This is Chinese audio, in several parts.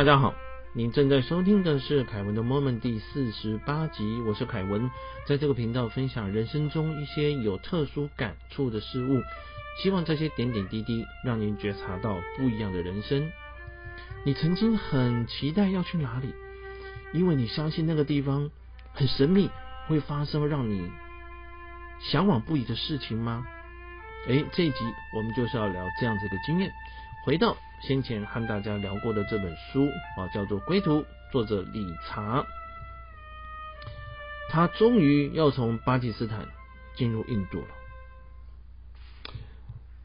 大家好，您正在收听的是凯文的 Moment 第四十八集，我是凯文，在这个频道分享人生中一些有特殊感触的事物，希望这些点点滴滴让您觉察到不一样的人生。你曾经很期待要去哪里，因为你相信那个地方很神秘，会发生让你向往不已的事情吗？哎，这一集我们就是要聊这样子一个经验。回到先前和大家聊过的这本书啊，叫做《归途》，作者理查，他终于要从巴基斯坦进入印度了。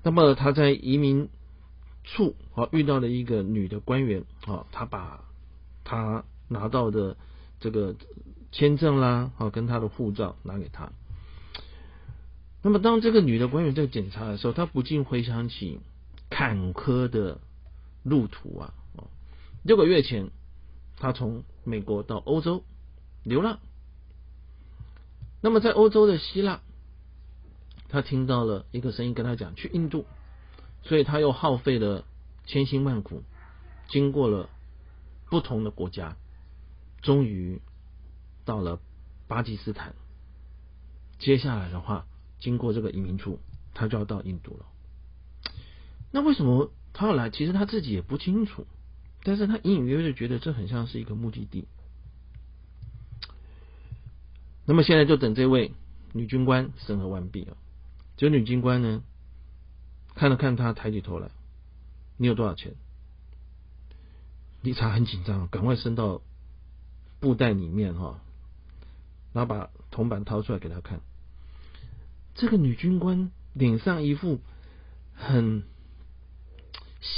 那么他在移民处啊遇到了一个女的官员啊，他把他拿到的这个签证啦啊跟他的护照拿给他。那么当这个女的官员在检查的时候，他不禁回想起。坎坷的路途啊！哦六个月前，他从美国到欧洲流浪。那么在欧洲的希腊，他听到了一个声音跟他讲去印度，所以他又耗费了千辛万苦，经过了不同的国家，终于到了巴基斯坦。接下来的话，经过这个移民处，他就要到印度了。那为什么他要来？其实他自己也不清楚，但是他隐隐约约的觉得这很像是一个目的地。那么现在就等这位女军官审核完毕了。这女军官呢，看了看他，抬起头来：“你有多少钱？”理查很紧张，赶快伸到布袋里面哈，然后把铜板掏出来给他看。这个女军官脸上一副很。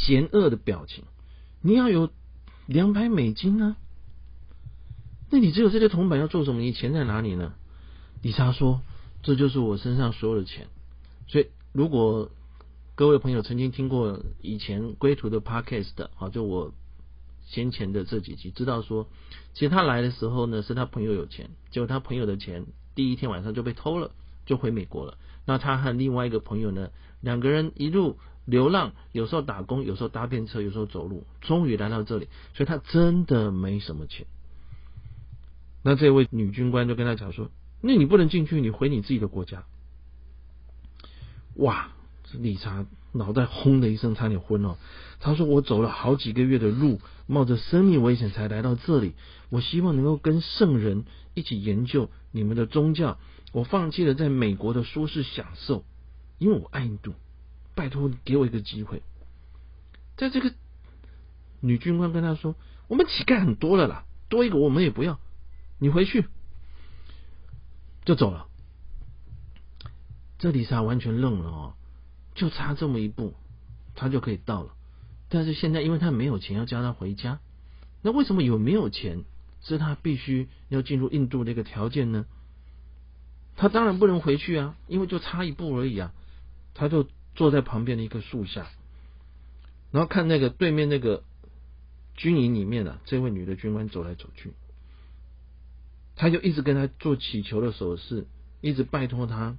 嫌恶的表情，你要有两百美金啊？那你只有这些铜板要做什么？你钱在哪里呢？理查说：“这就是我身上所有的钱。”所以，如果各位朋友曾经听过以前归途的 podcast 啊，就我先前的这几集，知道说，其实他来的时候呢，是他朋友有钱，结果他朋友的钱第一天晚上就被偷了，就回美国了。那他和另外一个朋友呢，两个人一路。流浪，有时候打工，有时候搭便车，有时候走路，终于来到这里，所以他真的没什么钱。那这位女军官就跟他讲说：“那你不能进去，你回你自己的国家。”哇！理查脑袋轰的一声，差点昏了。他说：“我走了好几个月的路，冒着生命危险才来到这里。我希望能够跟圣人一起研究你们的宗教。我放弃了在美国的舒适享受，因为我爱印度。”拜托，给我一个机会。在这个女军官跟他说：“我们乞丐很多了啦，多一个我们也不要。你回去就走了。”这丽莎完全愣了哦，就差这么一步，他就可以到了。但是现在，因为他没有钱，要叫他回家。那为什么有没有钱是他必须要进入印度的一个条件呢？他当然不能回去啊，因为就差一步而已啊，他就。坐在旁边的一棵树下，然后看那个对面那个军营里面啊，这位女的军官走来走去，他就一直跟他做祈求的手势，一直拜托他。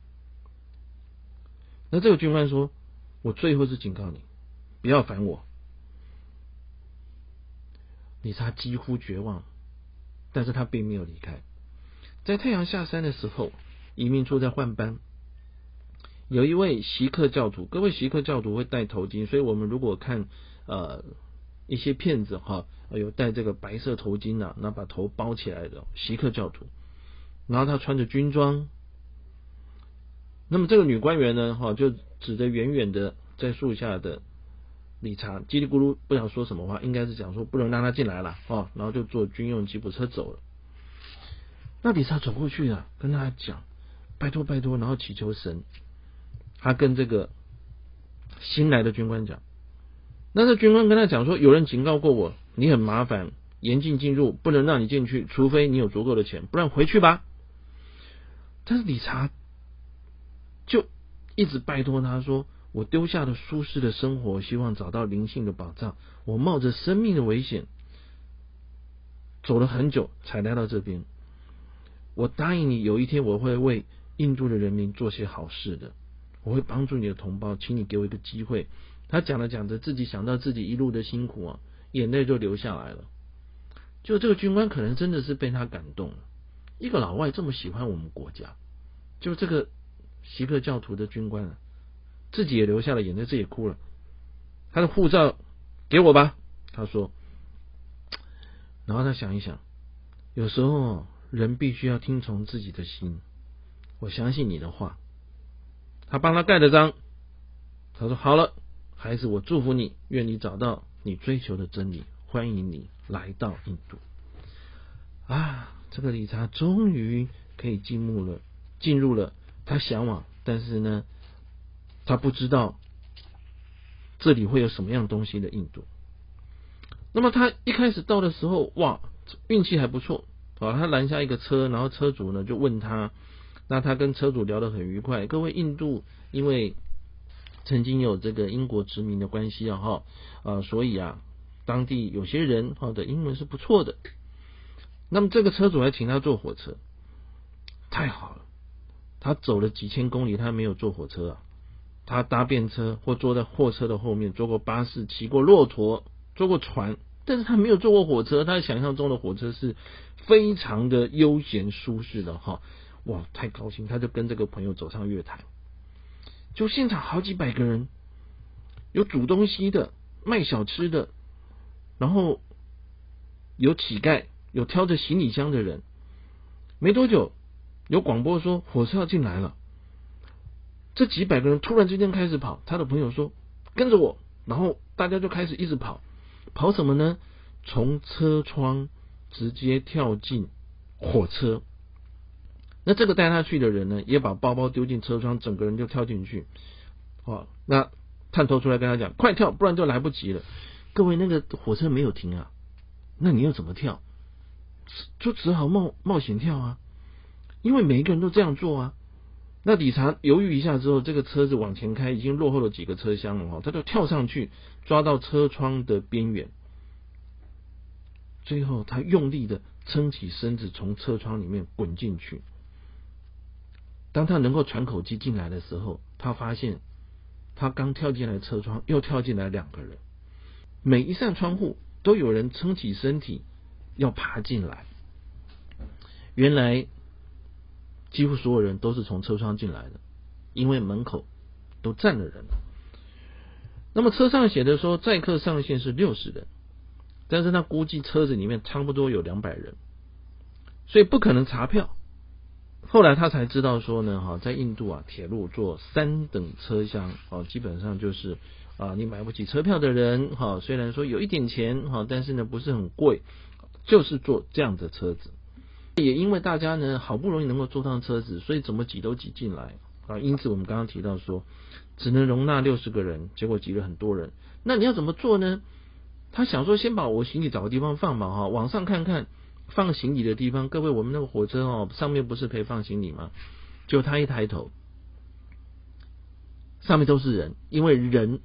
那这个军官说：“我最后是警告你，不要烦我。”李查几乎绝望，但是他并没有离开。在太阳下山的时候，移民处在换班。有一位锡克教徒，各位锡克教徒会戴头巾，所以我们如果看呃一些片子哈，有戴这个白色头巾的，那把头包起来的锡克教徒，然后他穿着军装，那么这个女官员呢，哈就指着远远的在树下的理查，叽里咕噜不想说什么话，应该是讲说不能让他进来了，哦，然后就坐军用吉普车走了。那理查走过去啊，跟他讲，拜托拜托，然后祈求神。他跟这个新来的军官讲，那这军官跟他讲说，有人警告过我，你很麻烦，严禁进入，不能让你进去，除非你有足够的钱，不然回去吧。但是理查就一直拜托他说，我丢下了舒适的生活，希望找到灵性的宝藏，我冒着生命的危险走了很久才来到这边。我答应你，有一天我会为印度的人民做些好事的。我会帮助你的同胞，请你给我一个机会。他讲着讲着，自己想到自己一路的辛苦啊，眼泪就流下来了。就这个军官可能真的是被他感动了，一个老外这么喜欢我们国家，就这个锡克教徒的军官啊，自己也流下了眼泪，自己也哭了。他的护照给我吧，他说。然后他想一想，有时候人必须要听从自己的心。我相信你的话。他帮他盖了章。他说：“好了，孩子，我祝福你，愿你找到你追求的真理，欢迎你来到印度。”啊，这个理查终于可以进入了，进入了他向往，但是呢，他不知道这里会有什么样东西的印度。那么他一开始到的时候，哇，运气还不错啊！他拦下一个车，然后车主呢就问他，那他跟车主聊得很愉快。各位，印度因为曾经有这个英国殖民的关系啊，哈啊，所以啊，当地有些人哈的英文是不错的。那么这个车主还请他坐火车，太好了！他走了几千公里，他没有坐火车啊，他搭便车或坐在货车的后面，坐过巴士，骑过骆驼。坐过船，但是他没有坐过火车。他想象中的火车是非常的悠闲舒适的哈，哇，太高兴！他就跟这个朋友走上月台，就现场好几百个人，有煮东西的，卖小吃的，然后有乞丐，有挑着行李箱的人。没多久，有广播说火车要进来了。这几百个人突然之间开始跑，他的朋友说跟着我，然后大家就开始一直跑。跑什么呢？从车窗直接跳进火车。那这个带他去的人呢，也把包包丢进车窗，整个人就跳进去。哦，那探头出来跟他讲：“快跳，不然就来不及了。”各位，那个火车没有停啊，那你要怎么跳？就只好冒冒险跳啊，因为每一个人都这样做啊。那理查犹豫一下之后，这个车子往前开，已经落后了几个车厢了哈，他就跳上去抓到车窗的边缘，最后他用力的撑起身子，从车窗里面滚进去。当他能够喘口气进来的时候，他发现他刚跳进来车窗，又跳进来两个人，每一扇窗户都有人撑起身体要爬进来。原来。几乎所有人都是从车窗进来的，因为门口都站了人。那么车上写的说载客上限是六十人，但是他估计车子里面差不多有两百人，所以不可能查票。后来他才知道说呢，哈，在印度啊，铁路坐三等车厢，哦，基本上就是啊，你买不起车票的人，哈，虽然说有一点钱，哈，但是呢不是很贵，就是坐这样的车子。也因为大家呢好不容易能够坐上车子，所以怎么挤都挤进来啊。因此我们刚刚提到说，只能容纳六十个人，结果挤了很多人。那你要怎么做呢？他想说先把我行李找个地方放吧，哈，网上看看放行李的地方。各位，我们那个火车哦，上面不是可以放行李吗？就他一抬头，上面都是人，因为人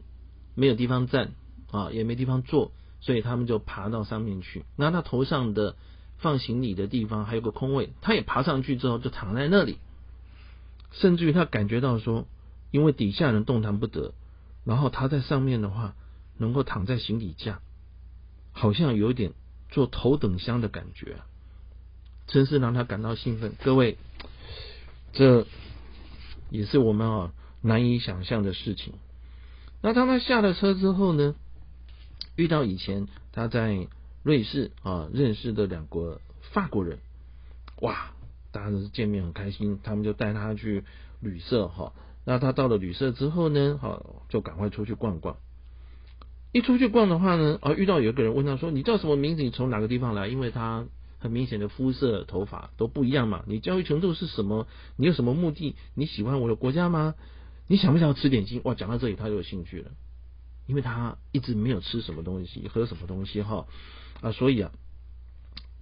没有地方站啊，也没地方坐，所以他们就爬到上面去，拿他头上的。放行李的地方还有个空位，他也爬上去之后就躺在那里，甚至于他感觉到说，因为底下人动弹不得，然后他在上面的话能够躺在行李架，好像有点坐头等舱的感觉，真是让他感到兴奋。各位，这也是我们啊难以想象的事情。那当他下了车之后呢，遇到以前他在。瑞士啊，认识的两个法国人，哇，大家都是见面很开心，他们就带他去旅社哈。那他到了旅社之后呢，好就赶快出去逛逛。一出去逛的话呢，啊，遇到有一个人问他说：“你叫什么名字？你从哪个地方来？”因为他很明显的肤色、头发都不一样嘛。你教育程度是什么？你有什么目的？你喜欢我的国家吗？你想不想吃点心？哇，讲到这里他就有兴趣了，因为他一直没有吃什么东西，喝什么东西哈。啊，所以啊，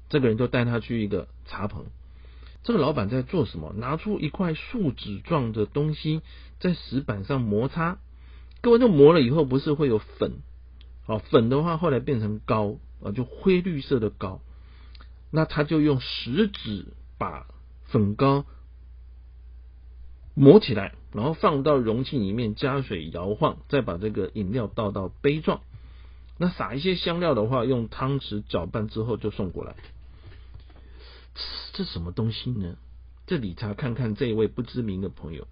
这个人就带他去一个茶棚。这个老板在做什么？拿出一块树脂状的东西，在石板上摩擦。各位，那磨了以后不是会有粉？好，粉的话后来变成膏啊，就灰绿色的膏。那他就用食指把粉膏磨起来，然后放到容器里面加水摇晃，再把这个饮料倒到杯状。那撒一些香料的话，用汤匙搅拌之后就送过来。这什么东西呢？这理查看看这一位不知名的朋友，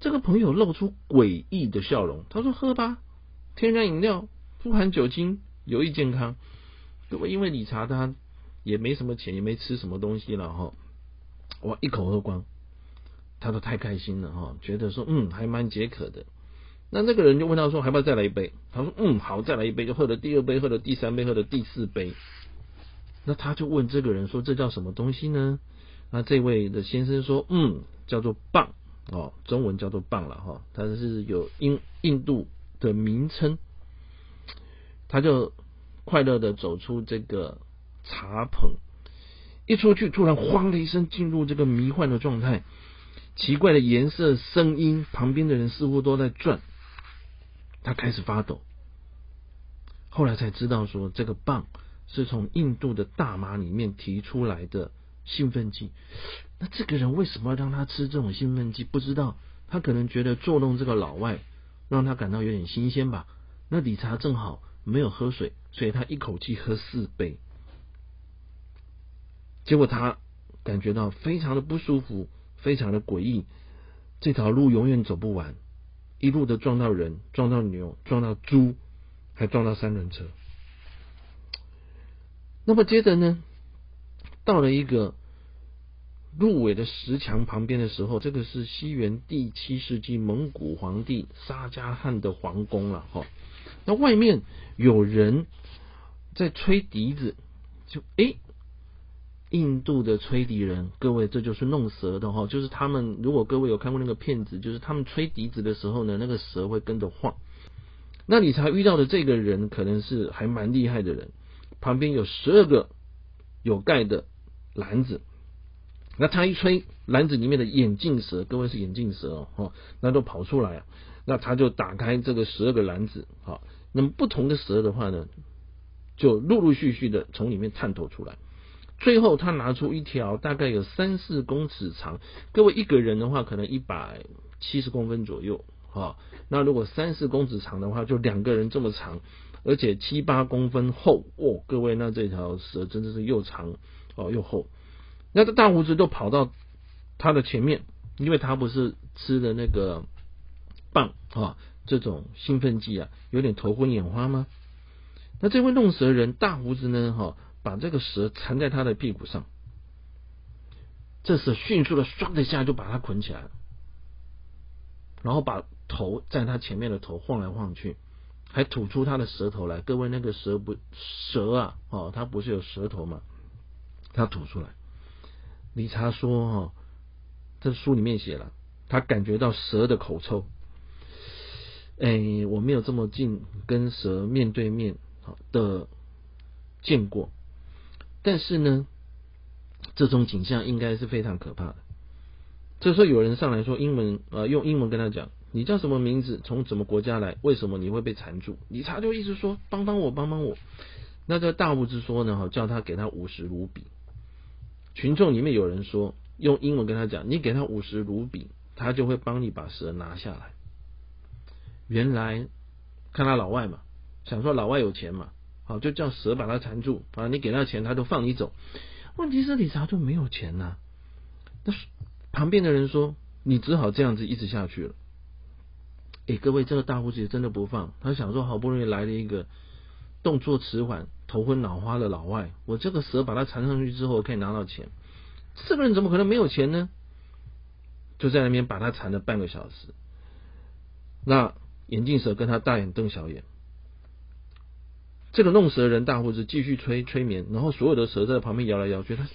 这个朋友露出诡异的笑容。他说：“喝吧，天然饮料，不含酒精，有益健康。”各位，因为理查他也没什么钱，也没吃什么东西了哈，我，一口喝光，他都太开心了哈，觉得说嗯，还蛮解渴的。那那个人就问他说：“还要不要再来一杯？”他说：“嗯，好，再来一杯。”就喝了第二杯，喝了第三杯，喝了第四杯。那他就问这个人说：“这叫什么东西呢？”那这位的先生说：“嗯，叫做棒哦，中文叫做棒了哈，它是有印印度的名称。”他就快乐的走出这个茶棚，一出去，突然慌的一声进入这个迷幻的状态，奇怪的颜色、声音，旁边的人似乎都在转。他开始发抖，后来才知道说这个棒是从印度的大麻里面提出来的兴奋剂。那这个人为什么要让他吃这种兴奋剂？不知道，他可能觉得作弄这个老外，让他感到有点新鲜吧。那理查正好没有喝水，所以他一口气喝四杯，结果他感觉到非常的不舒服，非常的诡异，这条路永远走不完。一路的撞到人，撞到牛，撞到猪，还撞到三轮车。那么接着呢，到了一个鹿尾的石墙旁边的时候，这个是西元第七世纪蒙古皇帝沙加汗的皇宫了哈。那外面有人在吹笛子，就诶。印度的吹笛人，各位，这就是弄蛇的哈，就是他们。如果各位有看过那个片子，就是他们吹笛子的时候呢，那个蛇会跟着晃。那理查遇到的这个人，可能是还蛮厉害的人。旁边有十二个有盖的篮子，那他一吹，篮子里面的眼镜蛇，各位是眼镜蛇哦，那都跑出来啊。那他就打开这个十二个篮子，好，那么不同的蛇的话呢，就陆陆续续的从里面探头出来。最后，他拿出一条大概有三四公尺长，各位一个人的话，可能一百七十公分左右，哈。那如果三四公尺长的话，就两个人这么长，而且七八公分厚，哦，各位，那这条蛇真的是又长哦又厚。那这大胡子都跑到他的前面，因为他不是吃的那个棒啊，这种兴奋剂啊，有点头昏眼花吗？那这位弄蛇人大胡子呢，哈。把这个蛇缠在他的屁股上，这时迅速的唰的一下就把他捆起来了，然后把头在他前面的头晃来晃去，还吐出他的舌头来。各位，那个蛇不蛇啊，哦，它不是有舌头吗？他吐出来。理查说：“哦，这书里面写了，他感觉到蛇的口臭。哎，我没有这么近跟蛇面对面的见过。”但是呢，这种景象应该是非常可怕的。这时候有人上来说英文，呃，用英文跟他讲：“你叫什么名字？从什么国家来？为什么你会被缠住？”理查就一直说：“帮帮我，帮帮我。”那这大物质说呢，哈，叫他给他五十卢比。群众里面有人说，用英文跟他讲：“你给他五十卢比，他就会帮你把蛇拿下来。”原来看他老外嘛，想说老外有钱嘛。好，就叫蛇把他缠住啊！你给他钱，他就放你走。问题是理查就没有钱呐。那旁边的人说，你只好这样子一直下去了。哎，各位，这个大胡子真的不放。他想说，好不容易来了一个动作迟缓、头昏脑花的老外，我这个蛇把它缠上去之后，可以拿到钱。这个人怎么可能没有钱呢？就在那边把他缠了半个小时。那眼镜蛇跟他大眼瞪小眼。这个弄蛇人大胡子继续催催眠，然后所有的蛇在旁边摇来摇去。他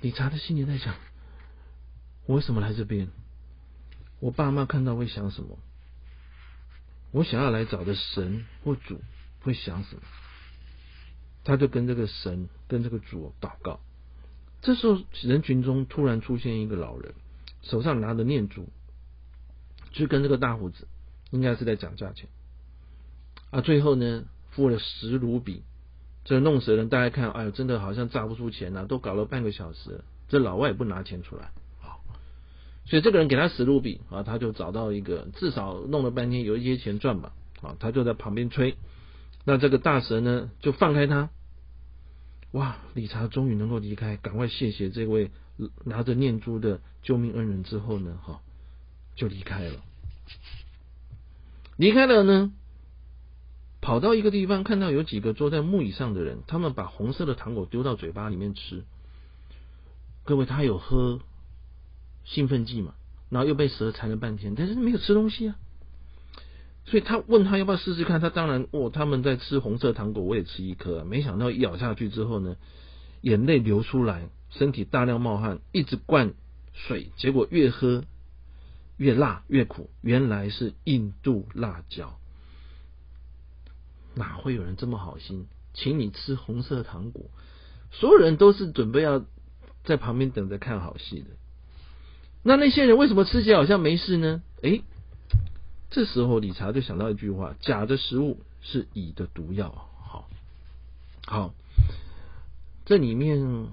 理查的心里在想：我为什么来这边？我爸妈看到会想什么？我想要来找的神或主会想什么？他就跟这个神跟这个主祷告。这时候人群中突然出现一个老人，手上拿着念珠，就跟这个大胡子应该是在讲价钱。啊，最后呢？付了十卢比，这弄死人，大家看，哎呦，真的好像榨不出钱呐，都搞了半个小时，这老外也不拿钱出来，好，所以这个人给他十卢比啊，他就找到一个，至少弄了半天有一些钱赚吧，啊，他就在旁边吹，那这个大蛇呢就放开他。哇！理查终于能够离开，赶快谢谢这位拿着念珠的救命恩人之后呢，哈，就离开了。离开了呢，跑到一个地方，看到有几个坐在木椅上的人，他们把红色的糖果丢到嘴巴里面吃。各位，他有喝兴奋剂嘛？然后又被蛇缠了半天，但是没有吃东西啊。所以他问他要不要试试看，他当然哦，他们在吃红色糖果，我也吃一颗。没想到一咬下去之后呢，眼泪流出来，身体大量冒汗，一直灌水，结果越喝越辣越苦。原来是印度辣椒，哪会有人这么好心，请你吃红色糖果？所有人都是准备要在旁边等着看好戏的。那那些人为什么吃起来好像没事呢？诶。这时候，理查就想到一句话：“甲的食物是乙的毒药。”好，好，这里面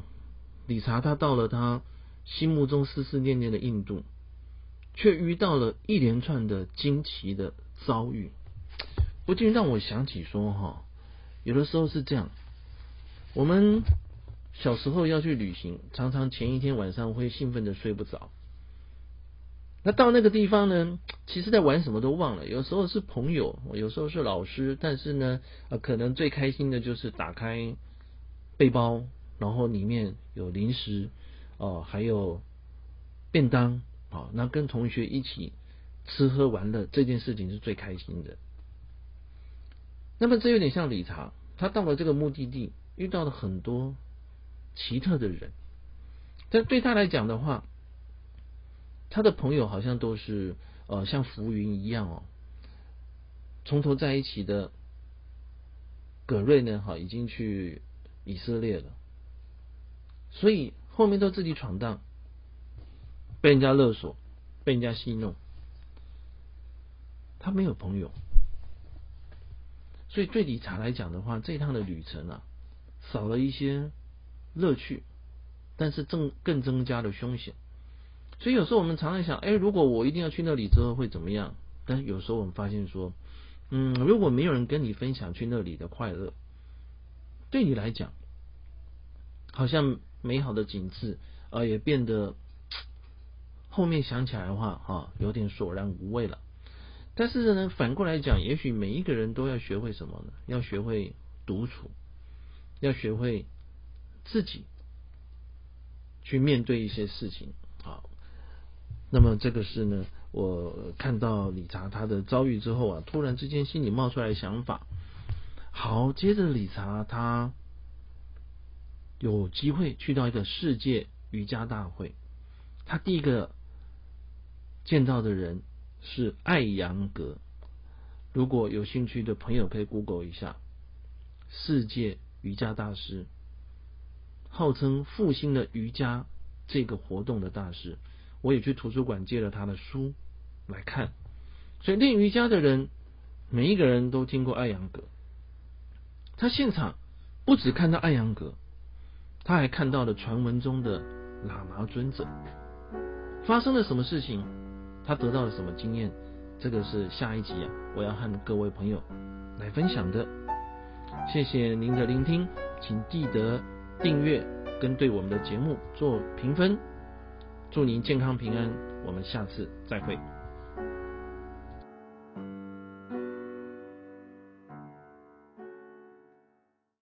理查他到了他心目中思思念念的印度，却遇到了一连串的惊奇的遭遇，不禁让我想起说：哈，有的时候是这样，我们小时候要去旅行，常常前一天晚上会兴奋的睡不着。那到那个地方呢？其实，在玩什么都忘了。有时候是朋友，有时候是老师，但是呢，呃，可能最开心的就是打开背包，然后里面有零食，哦，还有便当，啊，那跟同学一起吃喝玩乐，这件事情是最开心的。那么，这有点像理查，他到了这个目的地，遇到了很多奇特的人，但对他来讲的话。他的朋友好像都是呃像浮云一样哦，从头在一起的葛瑞呢，哈已经去以色列了，所以后面都自己闯荡，被人家勒索，被人家戏弄，他没有朋友，所以对理查来讲的话，这趟的旅程啊，少了一些乐趣，但是增更增加了凶险。所以有时候我们常常想，哎，如果我一定要去那里之后会怎么样？但有时候我们发现说，嗯，如果没有人跟你分享去那里的快乐，对你来讲，好像美好的景致啊也变得 后面想起来的话，哈，有点索然无味了。但是呢，反过来讲，也许每一个人都要学会什么呢？要学会独处，要学会自己去面对一些事情。那么这个是呢，我看到理查他的遭遇之后啊，突然之间心里冒出来想法。好，接着理查他有机会去到一个世界瑜伽大会，他第一个见到的人是艾扬格。如果有兴趣的朋友可以 Google 一下，世界瑜伽大师，号称复兴了瑜伽这个活动的大师。我也去图书馆借了他的书来看，所以练瑜伽的人每一个人都听过艾扬格。他现场不止看到艾扬格，他还看到了传闻中的喇嘛尊者。发生了什么事情？他得到了什么经验？这个是下一集啊，我要和各位朋友来分享的。谢谢您的聆听，请记得订阅跟对我们的节目做评分。祝您健康平安，我们下次再会。